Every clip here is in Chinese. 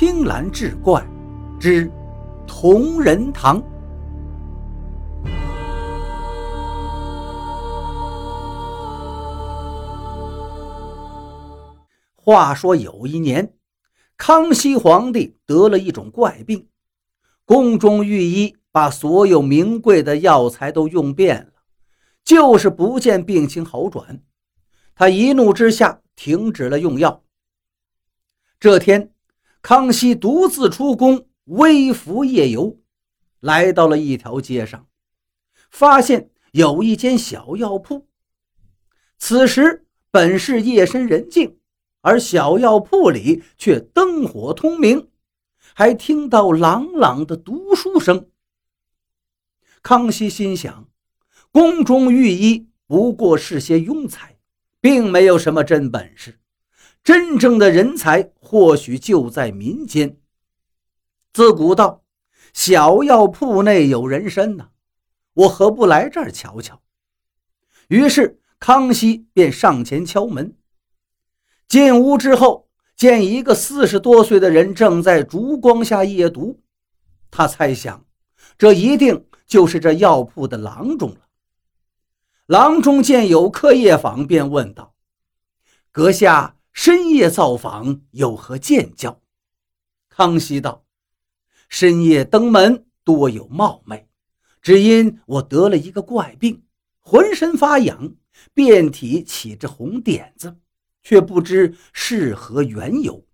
青兰志怪之同仁堂。话说有一年，康熙皇帝得了一种怪病，宫中御医把所有名贵的药材都用遍了，就是不见病情好转。他一怒之下停止了用药。这天，康熙独自出宫微服夜游，来到了一条街上，发现有一间小药铺。此时本是夜深人静。而小药铺里却灯火通明，还听到朗朗的读书声。康熙心想，宫中御医不过是些庸才，并没有什么真本事，真正的人才或许就在民间。自古道，小药铺内有人参呢，我何不来这儿瞧瞧？于是康熙便上前敲门。进屋之后，见一个四十多岁的人正在烛光下夜读。他猜想，这一定就是这药铺的郎中了。郎中见有客夜访，便问道：“阁下深夜造访，有何见教？”康熙道：“深夜登门，多有冒昧，只因我得了一个怪病，浑身发痒，遍体起着红点子。”却不知是何缘由，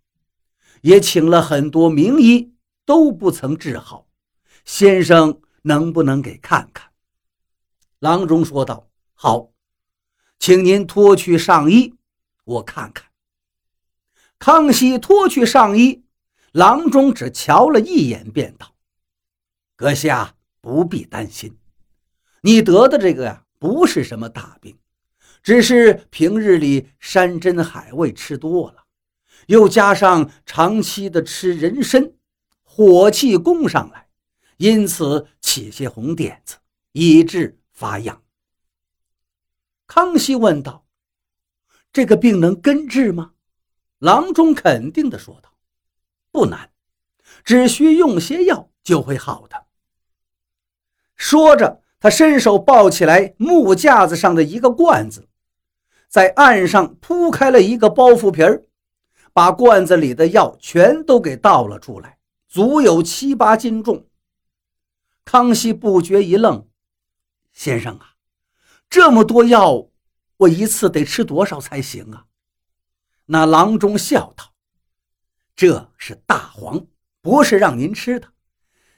也请了很多名医，都不曾治好。先生能不能给看看？郎中说道：“好，请您脱去上衣，我看看。”康熙脱去上衣，郎中只瞧了一眼，便道：“阁下不必担心，你得的这个呀，不是什么大病。”只是平日里山珍海味吃多了，又加上长期的吃人参，火气攻上来，因此起些红点子，以致发痒。康熙问道：“这个病能根治吗？”郎中肯定地说道：“不难，只需用些药就会好的。”说着，他伸手抱起来木架子上的一个罐子。在岸上铺开了一个包袱皮儿，把罐子里的药全都给倒了出来，足有七八斤重。康熙不觉一愣：“先生啊，这么多药，我一次得吃多少才行啊？”那郎中笑道：“这是大黄，不是让您吃的。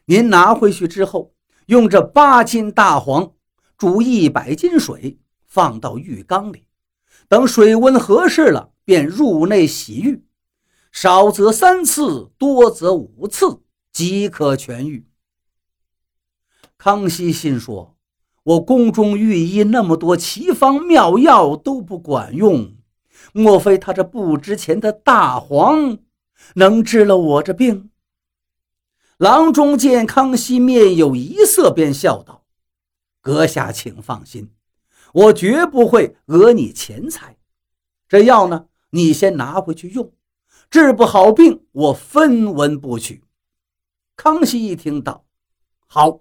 您拿回去之后，用这八斤大黄煮一百斤水，放到浴缸里。”等水温合适了，便入内洗浴，少则三次，多则五次，即可痊愈。康熙心说：“我宫中御医那么多奇方妙药都不管用，莫非他这不值钱的大黄能治了我这病？”郎中见康熙面有一色，便笑道：“阁下请放心。”我绝不会讹你钱财，这药呢，你先拿回去用，治不好病，我分文不取。康熙一听道：“好，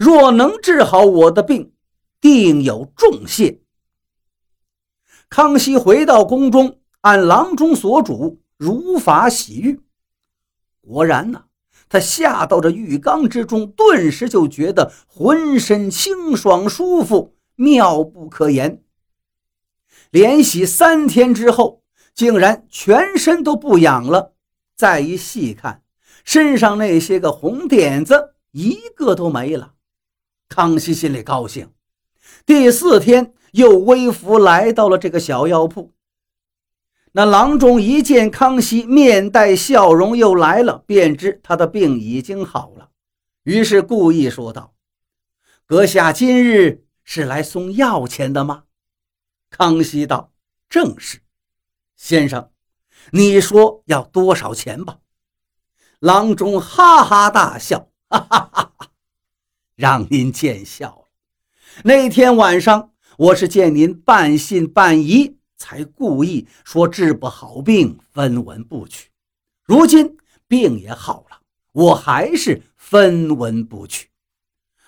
若能治好我的病，定有重谢。”康熙回到宫中，按郎中所嘱，如法洗浴。果然呢，他下到这浴缸之中，顿时就觉得浑身清爽舒服。妙不可言。连洗三天之后，竟然全身都不痒了。再一细看，身上那些个红点子一个都没了。康熙心里高兴。第四天，又微服来到了这个小药铺。那郎中一见康熙面带笑容又来了，便知他的病已经好了，于是故意说道：“阁下今日。”是来送药钱的吗？康熙道：“正是，先生，你说要多少钱吧？”郎中哈哈大笑：“哈哈哈哈，让您见笑了。那天晚上，我是见您半信半疑，才故意说治不好病，分文不取。如今病也好了，我还是分文不取。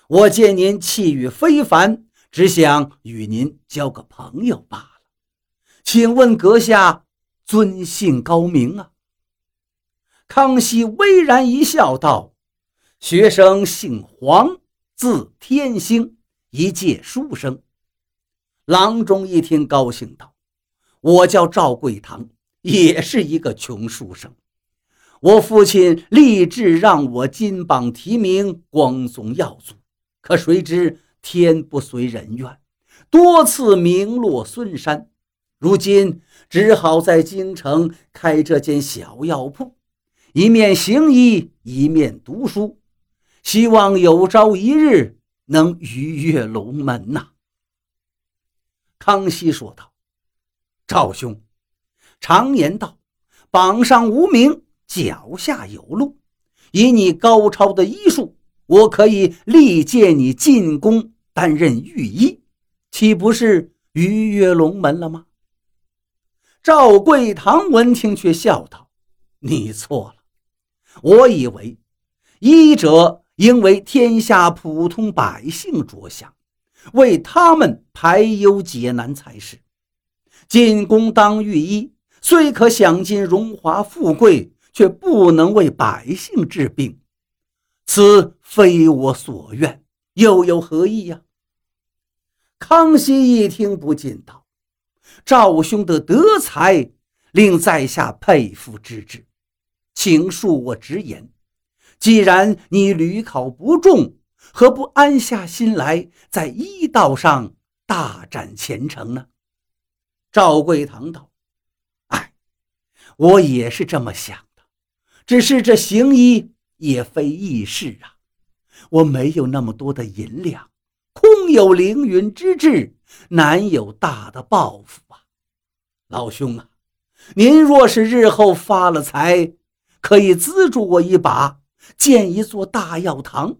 我见您气宇非凡，只想与您交个朋友罢了。请问阁下尊姓高名啊？康熙巍然一笑，道：“学生姓黄，字天星，一介书生。”郎中一听，高兴道：“我叫赵贵堂，也是一个穷书生。我父亲立志让我金榜题名，光宗耀祖，可谁知天不遂人愿，多次名落孙山。如今只好在京城开这间小药铺，一面行医，一面读书，希望有朝一日能鱼跃龙门呐。”康熙说道：“赵兄，常言道，榜上无名，脚下有路。以你高超的医术，我可以力荐你进宫担任御医，岂不是鱼跃龙门了吗？”赵贵堂闻听却笑道：“你错了，我以为医者应为天下普通百姓着想。”为他们排忧解难才是。进宫当御医，虽可享尽荣华富贵，却不能为百姓治病，此非我所愿，又有何意呀？康熙一听，不禁道：“赵兄的德才，令在下佩服之至。请恕我直言，既然你屡考不中。”何不安下心来，在医道上大展前程呢？赵贵堂道：“哎，我也是这么想的，只是这行医也非易事啊，我没有那么多的银两，空有凌云之志，难有大的抱负啊。老兄啊，您若是日后发了财，可以资助我一把，建一座大药堂。”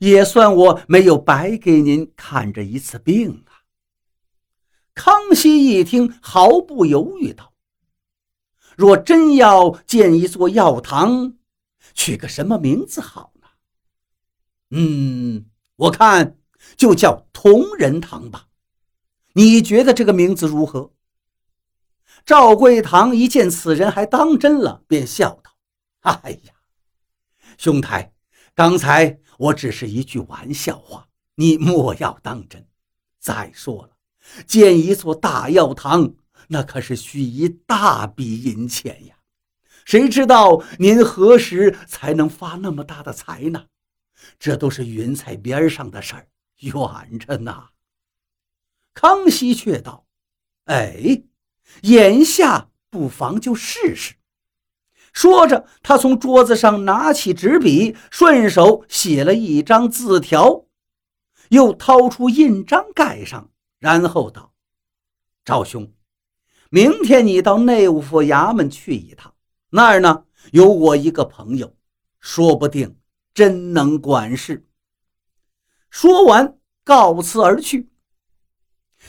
也算我没有白给您看这一次病啊！康熙一听，毫不犹豫道：“若真要建一座药堂，取个什么名字好呢？”“嗯，我看就叫同仁堂吧。你觉得这个名字如何？”赵贵堂一见此人还当真了，便笑道：“哎呀，兄台，刚才……”我只是一句玩笑话，你莫要当真。再说了，建一座大药堂，那可是需一大笔银钱呀。谁知道您何时才能发那么大的财呢？这都是云彩边上的事儿，远着呢。康熙却道：“哎，眼下不妨就试试。”说着，他从桌子上拿起纸笔，顺手写了一张字条，又掏出印章盖上，然后道：“赵兄，明天你到内务府衙门去一趟，那儿呢有我一个朋友，说不定真能管事。”说完，告辞而去。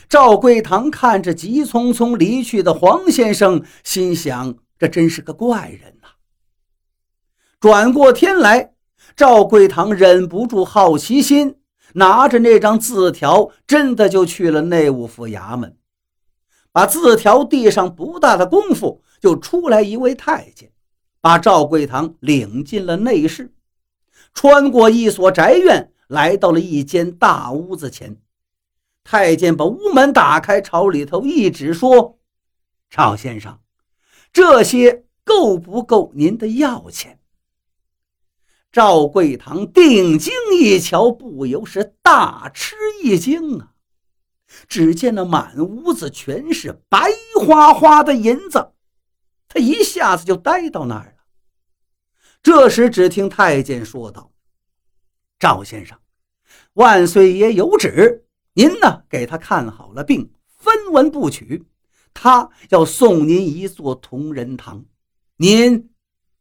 赵贵堂看着急匆匆离去的黄先生，心想：这真是个怪人。转过天来，赵贵堂忍不住好奇心，拿着那张字条，真的就去了内务府衙门。把字条递上，不大的功夫，就出来一位太监，把赵贵堂领进了内室。穿过一所宅院，来到了一间大屋子前。太监把屋门打开，朝里头一指，说：“赵先生，这些够不够您的药钱？”赵贵堂定睛一瞧，不由是大吃一惊啊！只见那满屋子全是白花花的银子，他一下子就呆到那儿了。这时，只听太监说道：“赵先生，万岁爷有旨，您呢给他看好了病，分文不取，他要送您一座同仁堂，您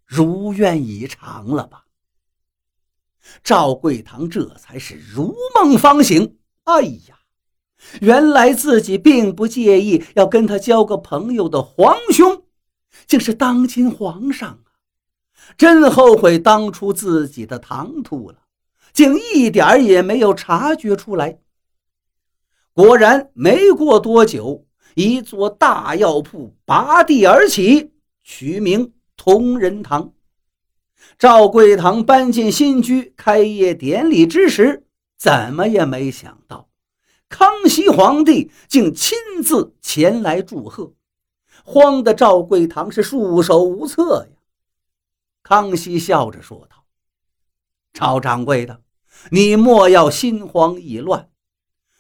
如愿以偿了吧？”赵贵堂这才是如梦方醒。哎呀，原来自己并不介意要跟他交个朋友的皇兄，竟是当今皇上啊！真后悔当初自己的唐突了，竟一点也没有察觉出来。果然，没过多久，一座大药铺拔地而起，取名同仁堂。赵贵堂搬进新居，开业典礼之时，怎么也没想到，康熙皇帝竟亲自前来祝贺，慌得赵贵堂是束手无策呀。康熙笑着说道：“赵掌柜的，你莫要心慌意乱。”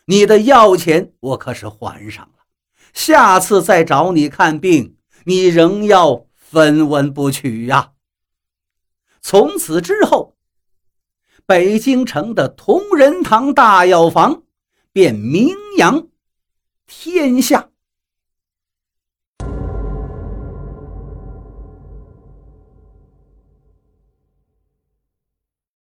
你的药钱我可是还上了，下次再找你看病，你仍要分文不取呀。从此之后，北京城的同仁堂大药房便名扬天下。